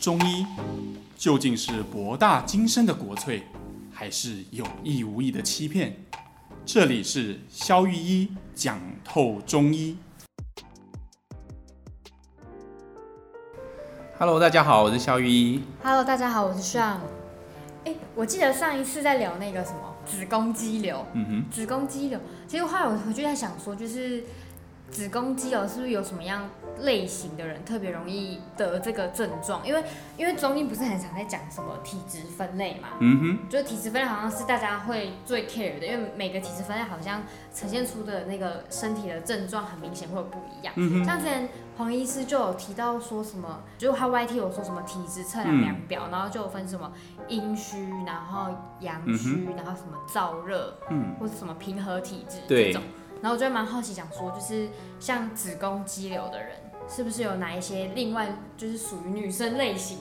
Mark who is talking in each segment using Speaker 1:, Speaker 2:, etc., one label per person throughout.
Speaker 1: 中医究竟是博大精深的国粹，还是有意无意的欺骗？这里是肖玉一讲透中医。Hello，大家好，我是肖玉一。
Speaker 2: Hello，大家好，我是 Sean。哎，我记得上一次在聊那个什么子宫肌瘤，嗯哼，子宫肌瘤。其实后来我回去在想说，就是。子宫肌瘤是不是有什么样类型的人特别容易得这个症状？因为因为中医不是很常在讲什么体质分类嘛，嗯哼，就是体质分类好像是大家会最 care 的，因为每个体质分类好像呈现出的那个身体的症状很明显会有不一样。嗯哼，像之前黄医师就有提到说什么，就是他 YT 有说什么体质测量量表，嗯、然后就有分什么阴虚，然后阳虚，嗯、然后什么燥热，嗯，或者什么平和体质这种。然后我就蛮好奇，想说就是像子宫肌瘤的人，是不是有哪一些另外就是属于女生类型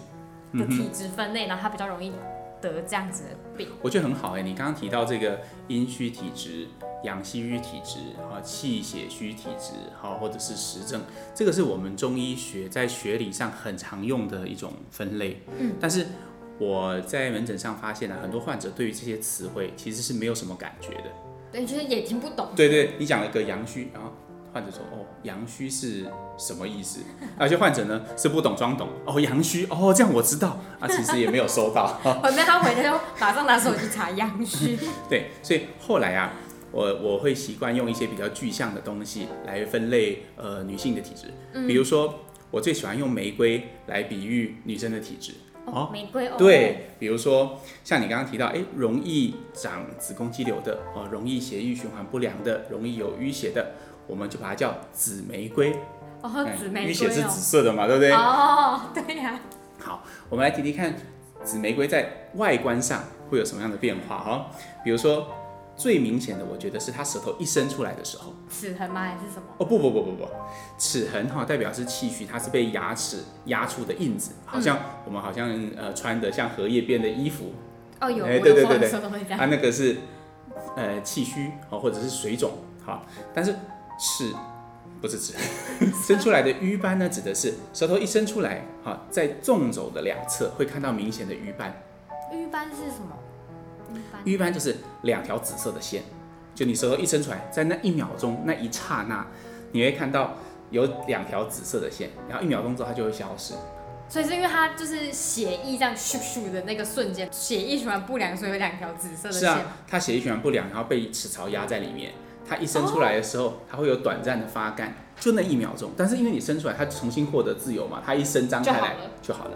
Speaker 2: 的体质分类，然后她比较容易得这样子的病？
Speaker 3: 我觉得很好哎，你刚刚提到这个阴虚体质、阳虚体质、哈气血虚体质，哈或者是实症，这个是我们中医学在学理上很常用的一种分类。嗯，但是我在门诊上发现了很多患者对于这些词汇其实是没有什么感觉的。
Speaker 2: 对，就是也听不懂。
Speaker 3: 对对，你讲了个阳虚，然后患者说：“哦，阳虚是什么意思？”而且患者呢是不懂装懂，哦，阳虚，哦，这样我知道啊，其实也没有收到。
Speaker 2: 后面他回来就马上拿手机查阳虚。
Speaker 3: 对，所以后来啊，我我会习惯用一些比较具象的东西来分类呃女性的体质，嗯、比如说我最喜欢用玫瑰来比喻女生的体质。
Speaker 2: 哦，玫瑰哦，
Speaker 3: 对，比如说像你刚刚提到，哎，容易长子宫肌瘤的，哦，容易血液循环不良的，容易有淤血的，我们就把它叫紫玫瑰。
Speaker 2: 哦，紫玫瑰，
Speaker 3: 你血是紫色的嘛，对不对？
Speaker 2: 哦，对呀。
Speaker 3: 好，我们来提提看，紫玫瑰在外观上会有什么样的变化哈？比如说。最明显的，我觉得是它舌头一伸出来的时候，
Speaker 2: 齿痕吗？还是什么？
Speaker 3: 哦不不不不不，齿痕哈代表是气虚，它是被牙齿压出的印子，好像我们好像呃穿的像荷叶边的衣服。
Speaker 2: 哦有，哎对对对对，
Speaker 3: 它那个是呃气虚哦或者是水肿好，但是齿不是指 伸出来的瘀斑呢，指的是舌头一伸出来哈，在纵轴的两侧会看到明显的瘀斑。
Speaker 2: 瘀斑是什么？
Speaker 3: 瘀斑就是两条紫色的线，就你舌头一伸出来，在那一秒钟那一刹那，你会看到有两条紫色的线，然后一秒钟之后它就会消失。
Speaker 2: 所以是因为它就是血液这样咻咻的那个瞬间，血液循环不良，所以有两条紫色的线。
Speaker 3: 是啊，它血液循环不良，然后被齿槽压在里面，它一生出来的时候，它会有短暂的发干，就那一秒钟。但是因为你生出来，它重新获得自由嘛，它一生张开来就好了。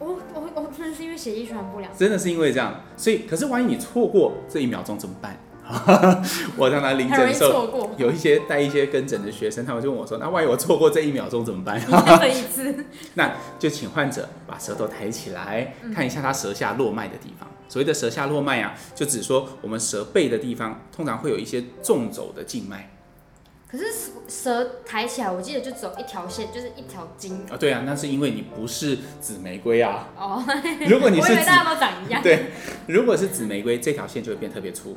Speaker 2: 我我我真的是因为血液循环不良，
Speaker 3: 真的是因为这样，所以可是万一你错过这一秒钟怎么办？我让他临诊的时候，有一些带一些跟诊的学生，他们就问我说：“那万一我错过这一秒钟怎么办？”
Speaker 2: 这一次，
Speaker 3: 那就请患者把舌头抬起来，看一下他舌下络脉的地方。所谓的舌下络脉啊，就指说我们舌背的地方通常会有一些纵走的静脉。
Speaker 2: 可是舌抬起来，我记得就只有一条线，就是一条筋。
Speaker 3: 啊，对啊，那是因为你不是紫玫瑰啊。哦。如果你是紫，我以为
Speaker 2: 大家都长一样。
Speaker 3: 对，如果是紫玫瑰，这条线就会变特别粗。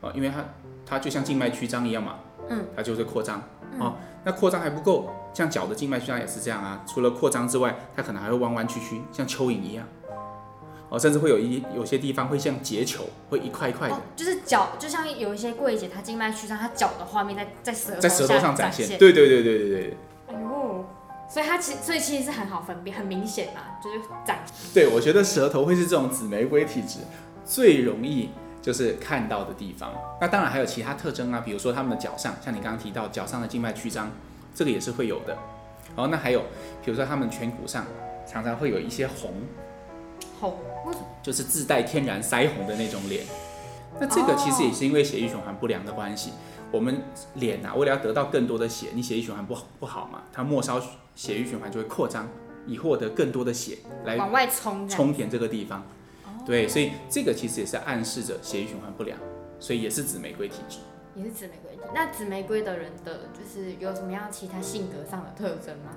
Speaker 3: 哦，因为它它就像静脉曲张一样嘛。嗯。它就会扩张。哦，那扩张还不够，像脚的静脉曲张也是这样啊。除了扩张之外，它可能还会弯弯曲曲，像蚯蚓一样。哦，甚至会有一有些地方会像结球，会一块一块的，哦、
Speaker 2: 就是脚，就像有一些柜姐，她静脉曲张，她脚的画面在在舌头
Speaker 3: 在舌头上展现。对对对对对对。
Speaker 2: 哎呦，所以它其所以其实是很好分辨，很明显嘛，就是展。
Speaker 3: 对，我觉得舌头会是这种紫玫瑰体质最容易就是看到的地方。那当然还有其他特征啊，比如说他们的脚上，像你刚刚提到脚上的静脉曲张，这个也是会有的。哦，那还有比如说他们颧骨上常常会有一些红。
Speaker 2: 红。
Speaker 3: 就是自带天然腮红的那种脸，那这个其实也是因为血液循环不良的关系。我们脸啊，为了要得到更多的血，你血液循环不不好嘛，它末梢血液循环就会扩张，以获得更多的血来
Speaker 2: 往外冲，
Speaker 3: 充填这个地方。对，所以这个其实也是暗示着血液循环不良，所以也是紫玫瑰体质。
Speaker 2: 也是紫玫瑰体质。那紫玫瑰的人的就是有什么样其他性格上的特征吗？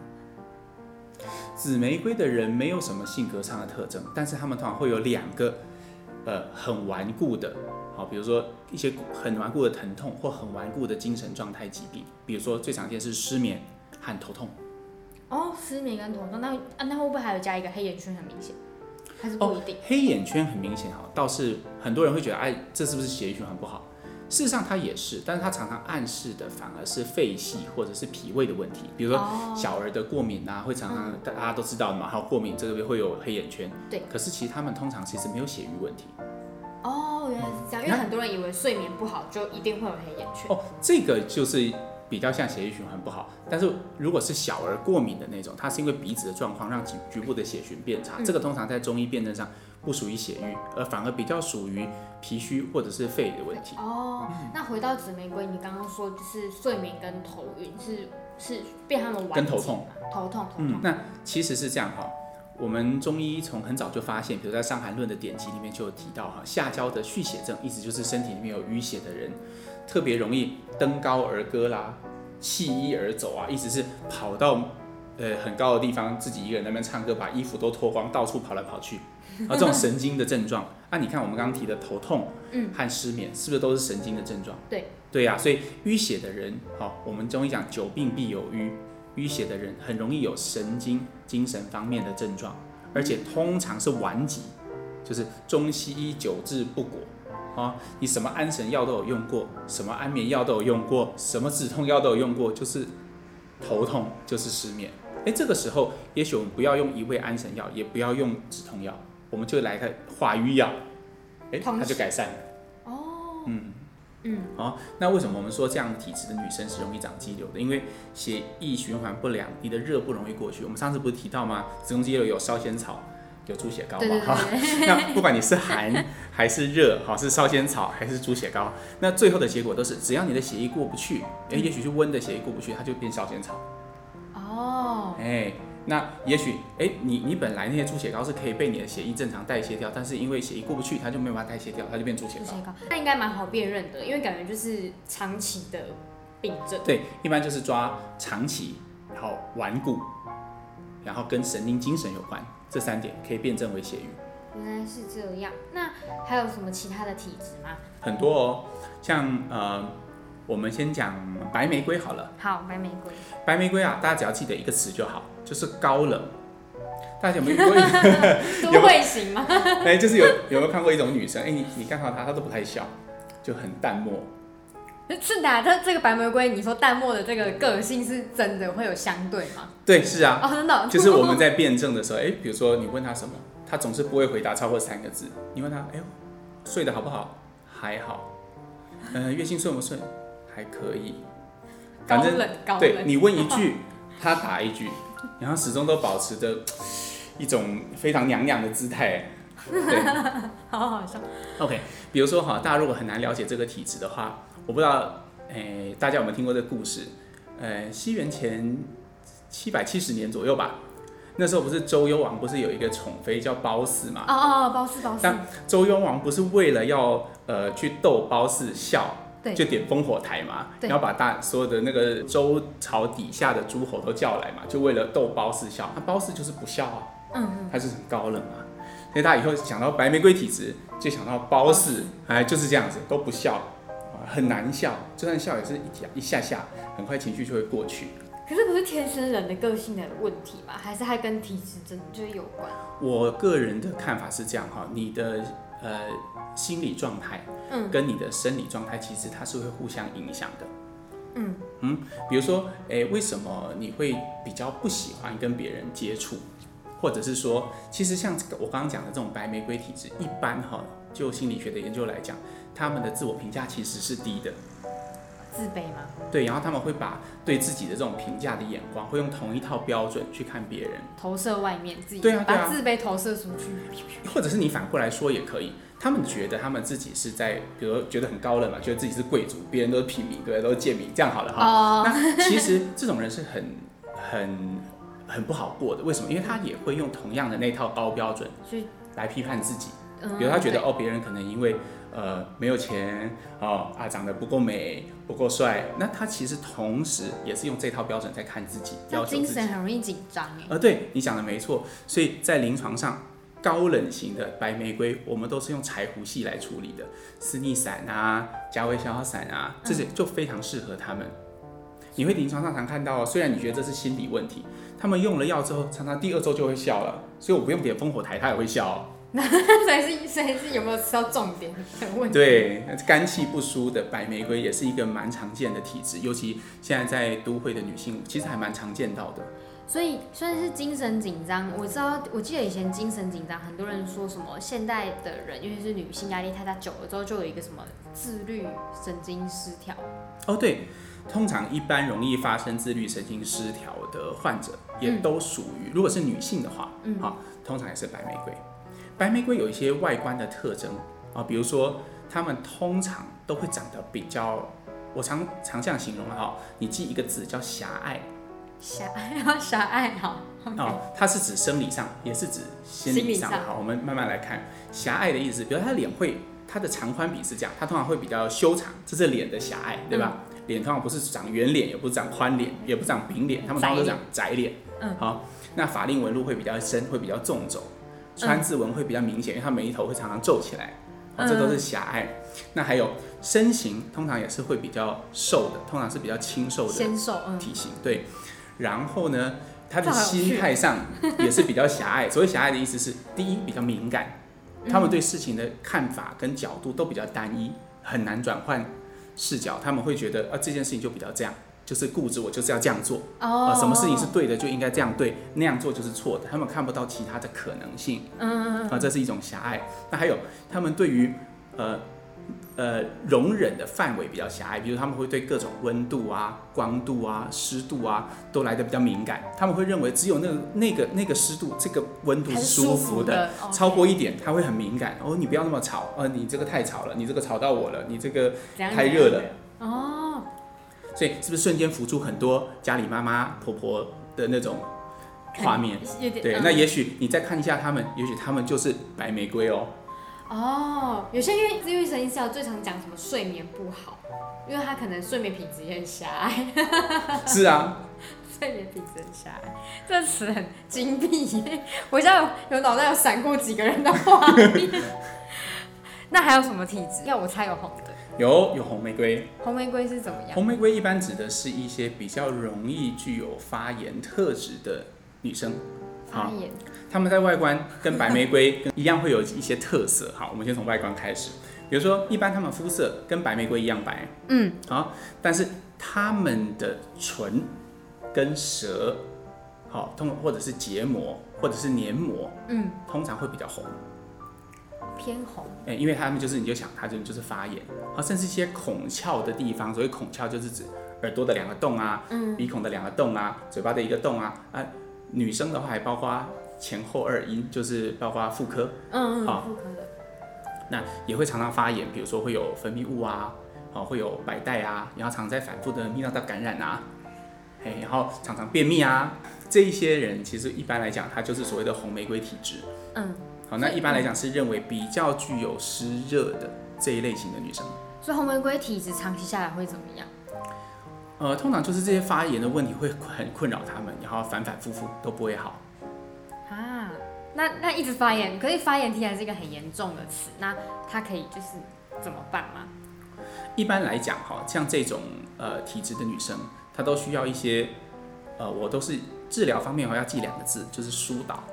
Speaker 3: 紫玫瑰的人没有什么性格上的特征，但是他们通常会有两个，呃，很顽固的，好，比如说一些很顽固的疼痛或很顽固的精神状态疾病，比如说最常见是失眠和头痛。
Speaker 2: 哦，失眠跟头痛，那啊那会不会还有加一个黑眼圈很明显？还是不一定？
Speaker 3: 哦、黑眼圈很明显哈，倒是很多人会觉得，哎，这是不是血液循环不好？事实上它也是，但是它常常暗示的反而是肺系或者是脾胃的问题。比如说小儿的过敏啊，会常常大家都知道的嘛，还有过敏这个会有黑眼圈。
Speaker 2: 对。
Speaker 3: 可是其实他们通常其实没有血瘀问题。
Speaker 2: 哦，原来是这样，因为很多人以为睡眠不好就一定会有黑眼圈。
Speaker 3: 哦，这个就是比较像血液循环不好。但是如果是小儿过敏的那种，它是因为鼻子的状况让局局部的血循变差，嗯、这个通常在中医辨证上。不属于血瘀，而反而比较属于脾虚或者是肺的问题。
Speaker 2: 哦，那回到紫玫瑰，你刚刚说就是睡眠跟头晕是是被他们玩
Speaker 3: 跟头痛，
Speaker 2: 头痛头痛。
Speaker 3: 嗯，那其实是这样哈，我们中医从很早就发现，比如在《伤寒论》的典籍里面就有提到哈，下焦的蓄血症，意思就是身体里面有淤血的人，特别容易登高而歌啦，弃衣而走啊，意思是跑到呃很高的地方，自己一个人在那边唱歌，把衣服都脱光，到处跑来跑去。而这种 神经的症状，啊，你看我们刚刚提的头痛，嗯，和失眠，是不是都是神经的症状？
Speaker 2: 对，
Speaker 3: 对呀、啊，所以淤血的人，好，我们中医讲久病必有瘀，淤血的人很容易有神经、精神方面的症状，而且通常是顽疾，就是中西医久治不果，啊，你什么安神药都有用过，什么安眠药都有用过，什么止痛药都有用过，就是头痛，就是失眠。哎，这个时候，也许我们不要用一味安神药，也不要用止痛药。我们就来个化瘀药，哎，它就改善了。
Speaker 2: 哦，
Speaker 3: 嗯
Speaker 2: 嗯，
Speaker 3: 好，那为什么我们说这样的体质的女生是容易长肌瘤的？因为血液循环不良，你的热不容易过去。我们上次不是提到吗？子宫肌瘤有烧仙草，有猪血糕嘛？哈，那不管你是寒 还是热，好是烧仙草还是猪血糕，那最后的结果都是，只要你的血液过不去，哎，也许是温的血液过不去，它就变烧仙草。
Speaker 2: 哦，
Speaker 3: 哎。那也许，哎，你你本来那些猪血糕是可以被你的血液正常代谢掉，但是因为血液过不去，它就没有办法代谢掉，它就变猪血糕。猪血糕，
Speaker 2: 那应该蛮好辨认的，因为感觉就是长期的病症。
Speaker 3: 对，一般就是抓长期，然后顽固，然后跟神经精神有关，这三点可以辨证为血瘀。
Speaker 2: 原来是这样，那还有什么其他的体质吗？
Speaker 3: 很多哦，像呃。我们先讲白玫瑰好了。
Speaker 2: 好，白玫瑰。
Speaker 3: 白玫瑰啊，大家只要记得一个词就好，就是高冷。大家有没有过？
Speaker 2: 都会型吗？
Speaker 3: 哎，就是有有没有看过一种女生？哎，你你看到她，她都不太笑，就很淡漠。
Speaker 2: 是的，这这个白玫瑰，你说淡漠的这个个性是真的会有相对吗？
Speaker 3: 对，是啊。
Speaker 2: 哦，真的。
Speaker 3: 就是我们在辩证的时候，哎，比如说你问他什么，他总是不会回答超过三个字。你问他，哎呦，睡得好不好？还好。呃，月经顺不顺？还可以，反正对你问一句，他答一句，然后始终都保持着一种非常娘娘的姿态，对，
Speaker 2: 好好笑。
Speaker 3: OK，比如说哈，大家如果很难了解这个体质的话，我不知道，诶，大家有没有听过这个故事？呃，西元前七百七十年左右吧，那时候不是周幽王不是有一个宠妃叫褒姒嘛？
Speaker 2: 哦哦，褒姒褒姒。
Speaker 3: 但周幽王不是为了要呃去逗褒姒笑？就点烽火台嘛，然后把大所有的那个周朝底下的诸侯都叫来嘛，就为了逗褒姒笑。那褒姒就是不笑啊，嗯嗯，他就是很高冷啊。所以大家以后想到白玫瑰体质，就想到褒姒，哎，就是这样子，都不笑，很难笑，就算笑也是一下一下下，很快情绪就会过去。
Speaker 2: 可是不是天生人的个性的问题吗？还是还跟体质真就是有关？
Speaker 3: 我个人的看法是这样哈，你的呃。心理状态，嗯，跟你的生理状态，其实它是会互相影响的，
Speaker 2: 嗯
Speaker 3: 嗯，比如说，诶，为什么你会比较不喜欢跟别人接触，或者是说，其实像我刚刚讲的这种白玫瑰体质，一般哈，就心理学的研究来讲，他们的自我评价其实是低的。
Speaker 2: 自卑吗？
Speaker 3: 对，然后他们会把对自己的这种评价的眼光，会用同一套标准去看别人，
Speaker 2: 投射外面自己，
Speaker 3: 对啊，对啊，
Speaker 2: 把自卑投射出去。
Speaker 3: 或者是你反过来说也可以，他们觉得他们自己是在，比如觉得很高冷嘛，觉得自己是贵族，别人都是平民，对，都是贱民，这样好了哈。哦。那其实这种人是很很很不好过的，为什么？因为他也会用同样的那套高标准去来批判自己，比如他觉得哦，别人可能因为。呃，没有钱哦啊，长得不够美，不够帅，那他其实同时也是用这套标准在看自己，要求自己。
Speaker 2: 精神很容易紧张哎。
Speaker 3: 呃，对，你讲的没错，所以在临床上，高冷型的白玫瑰，我们都是用柴胡系来处理的，斯逆散啊，加维消耗散啊，这些就非常适合他们。你会临床上常看到，虽然你觉得这是心理问题，他们用了药之后，常常第二周就会笑了，所以我不用点烽火台，他也会笑哦。
Speaker 2: 那所以是所以是有没有吃到重点的问题？
Speaker 3: 对，肝气不舒的白玫瑰也是一个蛮常见的体质，尤其现在在都会的女性，其实还蛮常见到的。
Speaker 2: 所以算是精神紧张，我知道，我记得以前精神紧张，很多人说什么现代的人，尤其是女性压力太大，久了之后就有一个什么自律神经失调。
Speaker 3: 哦，对，通常一般容易发生自律神经失调的患者，也都属于，嗯、如果是女性的话，嗯，好，通常也是白玫瑰。白玫瑰有一些外观的特征啊，比如说，它们通常都会长得比较，我常常这样形容哈，你记一个字叫狭隘。
Speaker 2: 狭隘，狭隘，好。
Speaker 3: 哦，它是指生理上，也是指心理上。好，我们慢慢来看。狭隘的意思，比如他脸会，它的长宽比是这样，它通常会比较修长，这是脸的狭隘，对吧？脸、嗯、通常不是长圆脸，也不是长宽脸，也不长平脸，他们通常都长窄脸。嗯。好，那法令纹路会比较深，会比较纵轴，川字纹会比较明显，因为它眉头会常常皱起来。哦，这都是狭隘。那还有身形，通常也是会比较瘦的，通常是比较清瘦的体型，对。然后呢，他的心态上也是比较狭隘。所谓狭隘的意思是，第一比较敏感，他们对事情的看法跟角度都比较单一，很难转换视角。他们会觉得啊，这件事情就比较这样，就是固执，我就是要这样做。啊，什么事情是对的就应该这样对，那样做就是错的。他们看不到其他的可能性。嗯，啊，这是一种狭隘。那还有，他们对于呃。呃，容忍的范围比较狭隘，比如他们会对各种温度啊、光度啊、湿度啊都来得比较敏感。他们会认为只有那个、那个、那个湿度、这个温度是舒服的，
Speaker 2: 服的
Speaker 3: 超过一点他会很敏感。哦，你不要那么吵，呃，你这个太吵了，你这个吵到我了，你这个太热了。哦，所以是不是瞬间浮出很多家里妈妈婆婆的那种画面？对，那也许你再看一下他们，也许他们就是白玫瑰哦。
Speaker 2: 哦，有些因为自愈神经失调最常讲什么睡眠不好，因为他可能睡眠品质也很狭隘。
Speaker 3: 是啊，
Speaker 2: 睡眠品质很狭隘，这词很精辟。我现在有有脑袋有闪过几个人的画面。那还有什么体质？要我猜有红的。
Speaker 3: 有有红玫瑰。
Speaker 2: 红玫瑰是怎么样？
Speaker 3: 红玫瑰一般指的是一些比较容易具有发炎特质的女生。
Speaker 2: 发炎。
Speaker 3: 他们在外观跟白玫瑰 一样，会有一些特色。好，我们先从外观开始。比如说，一般他们肤色跟白玫瑰一样白，嗯，好，但是他们的唇跟舌，好，通或者是结膜或者是黏膜，嗯，通常会比较红，
Speaker 2: 偏红。
Speaker 3: 哎，因为他们就是你就想，它就就是发炎，好，甚至一些孔窍的地方，所谓孔窍就是指耳朵的两个洞啊，嗯，鼻孔的两个洞啊，嘴巴的一个洞啊，啊，女生的话还包括。前后二阴就是包括妇科，嗯嗯，好，妇科的，那也会常常发炎，比如说会有分泌物啊，哦，会有白带啊，然后常在反复的泌尿道感染啊，哎，然后常常便秘啊，这一些人其实一般来讲，他就是所谓的红玫瑰体质，嗯，好，那一般来讲是认为比较具有湿热的这一类型的女生，
Speaker 2: 所以红玫瑰体质长期下来会怎么样？
Speaker 3: 呃，通常就是这些发炎的问题会很困扰他们，然后反反复复都不会好。
Speaker 2: 啊，那那一直发炎，可是发炎听起来是一个很严重的词，那它可以就是怎么办吗？
Speaker 3: 一般来讲，哈，像这种呃体质的女生，她都需要一些，呃，我都是治疗方面我要记两个字，就是疏导。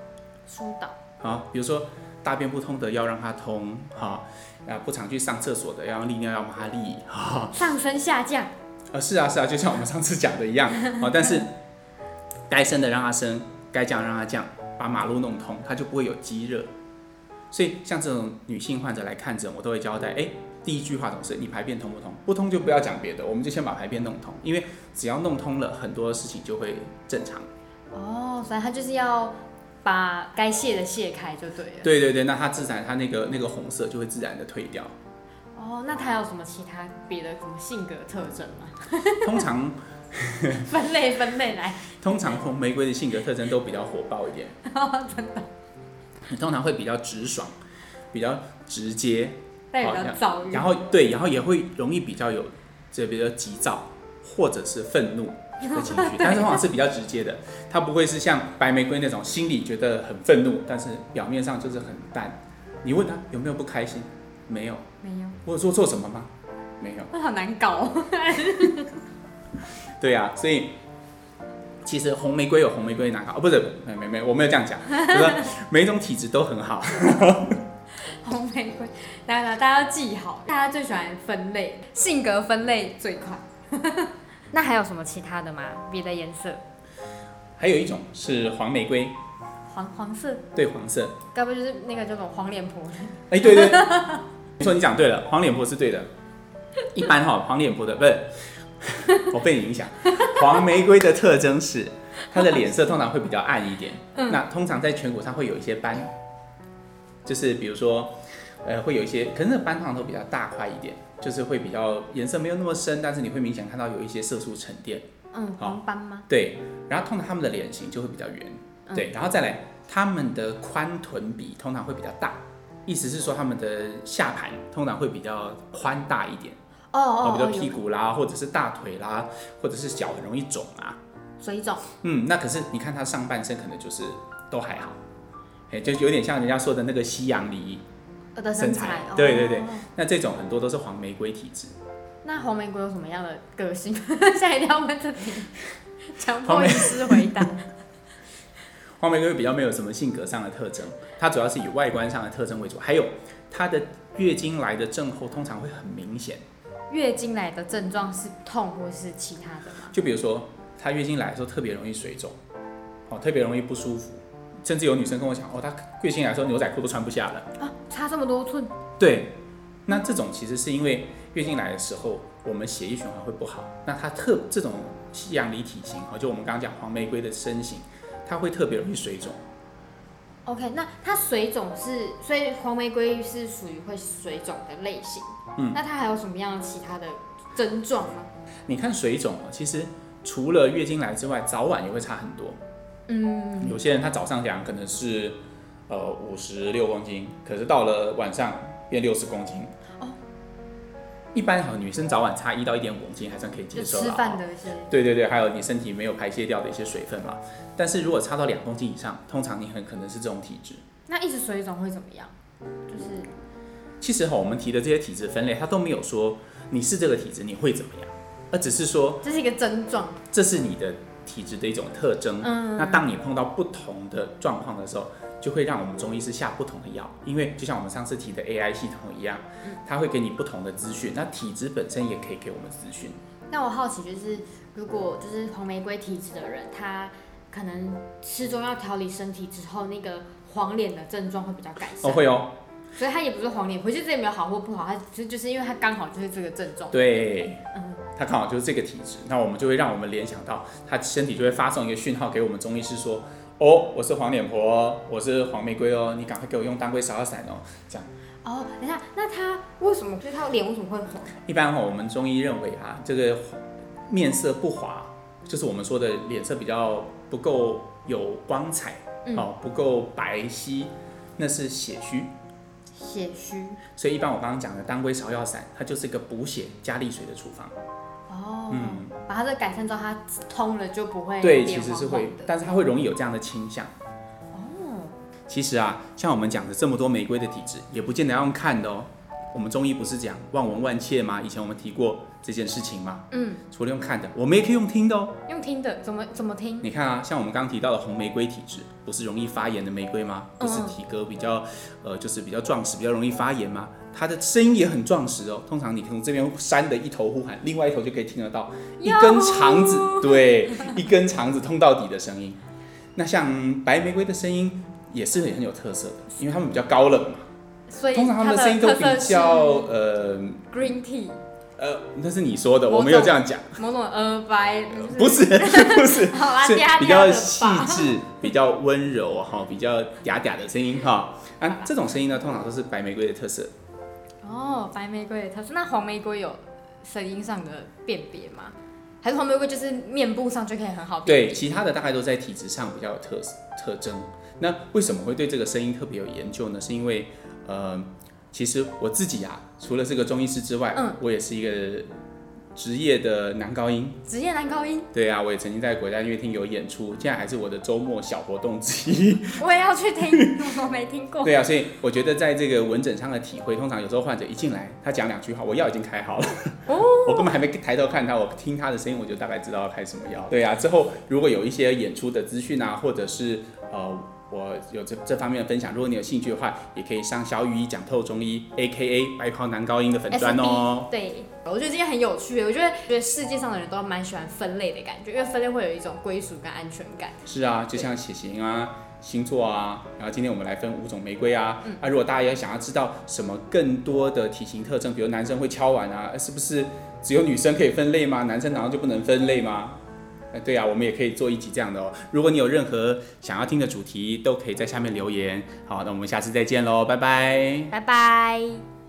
Speaker 2: 疏导。
Speaker 3: 好，比如说大便不通的要让它通，哈，啊不常去上厕所的要用利尿要帮它利，哈。
Speaker 2: 上升下降。
Speaker 3: 呃，是啊是啊，就像我们上次讲的一样，啊，但是该升的让它升，该降让它降。把马路弄通，它就不会有积热。所以像这种女性患者来看诊，我都会交代：哎，第一句话总是你排便通不通？不通就不要讲别的，我们就先把排便弄通，因为只要弄通了，很多事情就会正常。
Speaker 2: 哦，反正他就是要把该卸的卸开就对了。
Speaker 3: 对对对，那它自然它那个那个红色就会自然的退掉。
Speaker 2: 哦，那它有什么其他别的什么性格特征吗？
Speaker 3: 通常。
Speaker 2: 分类分类来，
Speaker 3: 通常红玫瑰的性格特征都比较火爆一点，
Speaker 2: 真的。
Speaker 3: 你通常会比较直爽，比较直接，
Speaker 2: 带比较躁郁，
Speaker 3: 然后对，然后也会容易比较有这比较急躁或者是愤怒的情绪，但是往往是比较直接的，他不会是像白玫瑰那种心里觉得很愤怒，但是表面上就是很淡。你问他有没有不开心？没有，
Speaker 2: 没有。
Speaker 3: 我有做错什么吗？没有。
Speaker 2: 那好难搞。
Speaker 3: 对啊，所以其实红玫瑰有红玫瑰难搞哦，不是，没没没，我没有这样讲，就是 每一种体质都很好。
Speaker 2: 红玫瑰，来来，大家要记好，大家最喜欢分类，性格分类最快。那还有什么其他的吗？别的颜色？
Speaker 3: 还有一种是黄玫瑰，
Speaker 2: 黄黄色，
Speaker 3: 对，黄色，
Speaker 2: 该不就是那个叫做黄脸婆？
Speaker 3: 哎、欸，对对，没错，你讲对了，黄脸婆是对的。一般哈，黄脸婆的不是，我被你影响。黄玫瑰的特征是，它的脸色通常会比较暗一点，嗯、那通常在颧骨上会有一些斑，就是比如说，呃，会有一些，可是那斑通常都比较大块一点，就是会比较颜色没有那么深，但是你会明显看到有一些色素沉淀。
Speaker 2: 嗯，黄斑吗？
Speaker 3: 对，然后通常他们的脸型就会比较圆，嗯、对，然后再来，他们的宽臀比通常会比较大，意思是说他们的下盘通常会比较宽大一点。
Speaker 2: 哦哦，
Speaker 3: 比如屁股啦，或者是大腿啦，或者是脚很容易肿啊，
Speaker 2: 水肿。
Speaker 3: 嗯，那可是你看他上半身可能就是都还好，哎，就有点像人家说的那个西洋梨
Speaker 2: 的身材。
Speaker 3: 对对对，那这种很多都是黄玫瑰体质。
Speaker 2: 那黄玫瑰有什么样的个性？现在一定要问这题，强迫医师回答。
Speaker 3: 黄玫瑰比较没有什么性格上的特征，它主要是以外观上的特征为主，还有它的月经来的症候通常会很明显。
Speaker 2: 月经来的症状是痛或是其他的吗？
Speaker 3: 就比如说，她月经来的时候特别容易水肿，哦，特别容易不舒服，甚至有女生跟我讲，哦，她月经来的时候牛仔裤都穿不下了
Speaker 2: 啊，差这么多寸。
Speaker 3: 对，那这种其实是因为月经来的时候，我们血液循环会不好，那她特这种西洋梨体型，哦，就我们刚刚讲黄玫瑰的身形，它会特别容易水肿。
Speaker 2: OK，那它水肿是，所以黄玫瑰是属于会水肿的类型。嗯，那它还有什么样的其他的症状吗？
Speaker 3: 你看水肿啊，其实除了月经来之外，早晚也会差很多。嗯，有些人他早上量可能是呃五十六公斤，可是到了晚上变六十公斤。哦，一般和女生早晚差一到一点五公斤还算可以接受。
Speaker 2: 吃饭的一些。
Speaker 3: 对对对，还有你身体没有排泄掉的一些水分嘛。但是如果差到两公斤以上，通常你很可能是这种体质。
Speaker 2: 那一直水肿会怎么样？就是。
Speaker 3: 其实哈，我们提的这些体质分类，它都没有说你是这个体质你会怎么样，而只是说
Speaker 2: 这是一个症状，
Speaker 3: 这是你的体质的一种特征。嗯，那当你碰到不同的状况的时候，就会让我们中医师下不同的药，因为就像我们上次提的 AI 系统一样，它会给你不同的资讯。那体质本身也可以给我们资讯。
Speaker 2: 那我好奇就是，如果就是黄玫瑰体质的人，他可能吃中药调理身体之后，那个黄脸的症状会比较改善。
Speaker 3: 哦，会哦。
Speaker 2: 所以他也不是黄脸，回去这也没有好或不好，他其实就是因为他刚好就是这个症状。
Speaker 3: 对，嗯，他刚好就是这个体质，那我们就会让我们联想到他身体就会发送一个讯号给我们中医师说，哦，我是黄脸婆，我是黄玫瑰哦，你赶快给我用当归芍药散哦，这样。
Speaker 2: 哦，等一下，那他为什么就是他脸为什么会红？
Speaker 3: 一般哈，我们中医认为啊，这个面色不滑，就是我们说的脸色比较不够有光彩，哦，不够白皙，那是血虚。
Speaker 2: 血虚，
Speaker 3: 所以一般我刚刚讲的当归芍药散，它就是一个补血加利水的处方。
Speaker 2: 哦，嗯，把它这改善之后，它通了就不会
Speaker 3: 对，其实是会，但是它会容易有这样的倾向。
Speaker 2: 哦，
Speaker 3: 其实啊，像我们讲的这么多玫瑰的体质，也不见得要用看的哦。我们中医不是讲望闻问切吗？以前我们提过这件事情吗？嗯，除了用看的，我们也可以用听的哦。
Speaker 2: 用听的，怎么怎么听？
Speaker 3: 你看啊，像我们刚刚提到的红玫瑰体质，不是容易发炎的玫瑰吗？不是体格比较，呃，就是比较壮实，比较容易发炎吗？它的声音也很壮实哦。通常你从这边山的一头呼喊，另外一头就可以听得到一根肠子，对，一根肠子通到底的声音。那像白玫瑰的声音也是很很有特色的，因为它们比较高冷嘛。
Speaker 2: 所以
Speaker 3: 通常他们的声音都比较呃
Speaker 2: ，green tea，
Speaker 3: 呃，那是你说的，我没有这样讲。
Speaker 2: 某种呃白，
Speaker 3: 不是不是，
Speaker 2: 好啦，
Speaker 3: 是比较细致、比较温柔哈，比较嗲嗲的声音哈。啊，这种声音呢，通常都是白玫瑰的特色。
Speaker 2: 哦，白玫瑰的特色。那黄玫瑰有声音上的辨别吗？还是黄玫瑰就是面部上就可以很好辨别？
Speaker 3: 对，其他的大概都在体质上比较有特特征。那为什么会对这个声音特别有研究呢？是因为呃，其实我自己啊，除了这个中医师之外，嗯，我也是一个职业的男高音，
Speaker 2: 职业男高音，
Speaker 3: 对啊，我也曾经在国家音乐厅有演出，现在还是我的周末小活动之一。
Speaker 2: 我也要去听，我没听过。
Speaker 3: 对啊，所以我觉得在这个文诊上的体会，通常有时候患者一进来，他讲两句话，我药已经开好了，哦，我根本还没抬头看他，我听他的声音，我就大概知道要开什么药。对啊，之后如果有一些演出的资讯啊，或者是呃。我有这这方面的分享，如果你有兴趣的话，也可以上小雨医讲透中医，A.K.A. 白袍男高音的粉专哦。
Speaker 2: 对，我觉得今天很有趣，我觉得觉得世界上的人都蛮喜欢分类的感觉，因为分类会有一种归属跟安全感。
Speaker 3: 是啊，就像血型啊、星座啊，然后今天我们来分五种玫瑰啊。嗯、啊，如果大家也想要知道什么更多的体型特征，比如男生会敲碗啊，是不是只有女生可以分类吗？男生难道就不能分类吗？对、啊，我们也可以做一集这样的哦。如果你有任何想要听的主题，都可以在下面留言。好，那我们下次再见喽，拜拜，
Speaker 2: 拜拜。